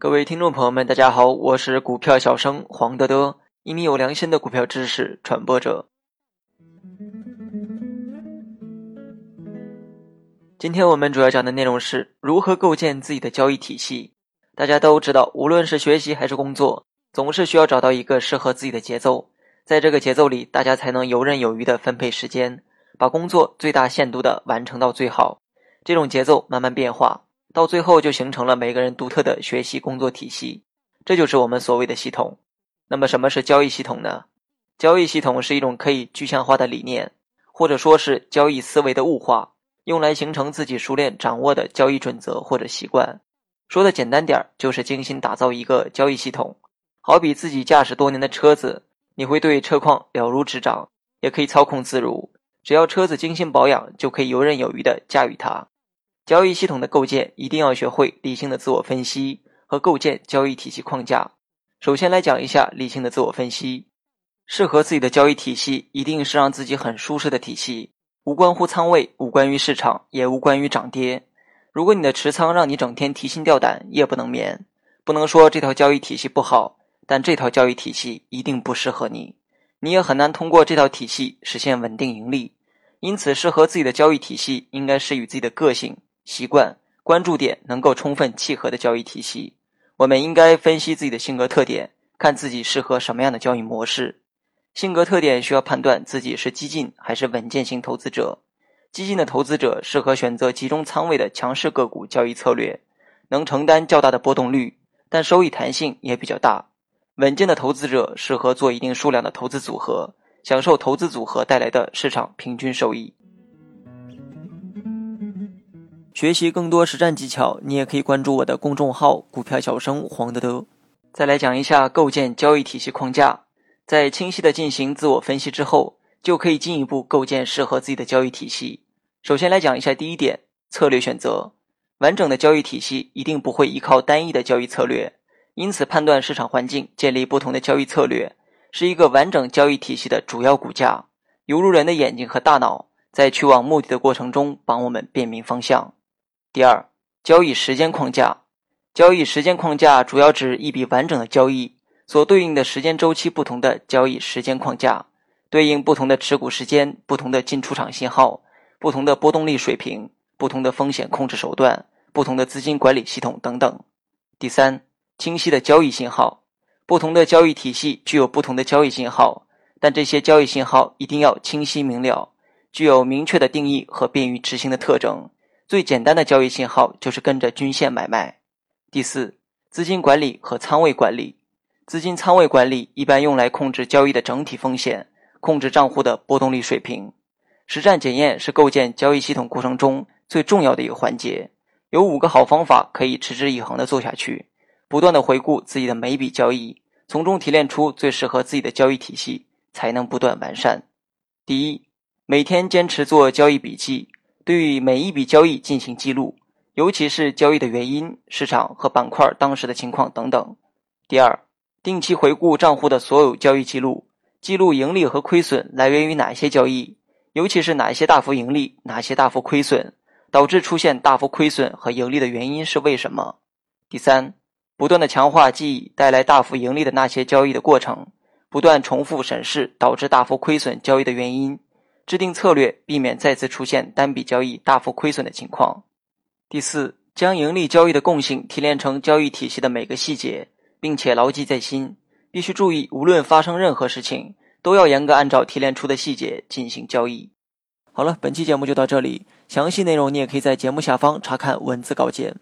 各位听众朋友们，大家好，我是股票小生黄德德，一名有良心的股票知识传播者。今天我们主要讲的内容是如何构建自己的交易体系。大家都知道，无论是学习还是工作，总是需要找到一个适合自己的节奏，在这个节奏里，大家才能游刃有余的分配时间，把工作最大限度的完成到最好。这种节奏慢慢变化。到最后就形成了每个人独特的学习工作体系，这就是我们所谓的系统。那么什么是交易系统呢？交易系统是一种可以具象化的理念，或者说是交易思维的物化，用来形成自己熟练掌握的交易准则或者习惯。说的简单点儿，就是精心打造一个交易系统。好比自己驾驶多年的车子，你会对车况了如指掌，也可以操控自如。只要车子精心保养，就可以游刃有余地驾驭它。交易系统的构建一定要学会理性的自我分析和构建交易体系框架。首先来讲一下理性的自我分析，适合自己的交易体系一定是让自己很舒适的体系，无关乎仓位，无关于市场，也无关于涨跌。如果你的持仓让你整天提心吊胆、夜不能眠，不能说这套交易体系不好，但这套交易体系一定不适合你，你也很难通过这套体系实现稳定盈利。因此，适合自己的交易体系应该是与自己的个性。习惯关注点能够充分契合的交易体系，我们应该分析自己的性格特点，看自己适合什么样的交易模式。性格特点需要判断自己是激进还是稳健型投资者。激进的投资者适合选择集中仓位的强势个股交易策略，能承担较大的波动率，但收益弹性也比较大。稳健的投资者适合做一定数量的投资组合，享受投资组合带来的市场平均收益。学习更多实战技巧，你也可以关注我的公众号“股票小生黄德德”。再来讲一下构建交易体系框架，在清晰的进行自我分析之后，就可以进一步构建适合自己的交易体系。首先来讲一下第一点，策略选择。完整的交易体系一定不会依靠单一的交易策略，因此判断市场环境，建立不同的交易策略，是一个完整交易体系的主要骨架，犹如人的眼睛和大脑，在去往目的的过程中，帮我们辨明方向。第二，交易时间框架。交易时间框架主要指一笔完整的交易所对应的时间周期不同的交易时间框架，对应不同的持股时间、不同的进出场信号、不同的波动率水平、不同的风险控制手段、不同的资金管理系统等等。第三，清晰的交易信号。不同的交易体系具有不同的交易信号，但这些交易信号一定要清晰明了，具有明确的定义和便于执行的特征。最简单的交易信号就是跟着均线买卖。第四，资金管理和仓位管理。资金仓位管理一般用来控制交易的整体风险，控制账户的波动率水平。实战检验是构建交易系统过程中最重要的一个环节。有五个好方法可以持之以恒的做下去，不断的回顾自己的每笔交易，从中提炼出最适合自己的交易体系，才能不断完善。第一，每天坚持做交易笔记。对于每一笔交易进行记录，尤其是交易的原因、市场和板块当时的情况等等。第二，定期回顾账户的所有交易记录，记录盈利和亏损来源于哪些交易，尤其是哪些大幅盈利、哪些大幅亏损，导致出现大幅亏损和盈利的原因是为什么？第三，不断的强化记忆带来大幅盈利的那些交易的过程，不断重复审视导致大幅亏损交易的原因。制定策略，避免再次出现单笔交易大幅亏损的情况。第四，将盈利交易的共性提炼成交易体系的每个细节，并且牢记在心。必须注意，无论发生任何事情，都要严格按照提炼出的细节进行交易。好了，本期节目就到这里，详细内容你也可以在节目下方查看文字稿件。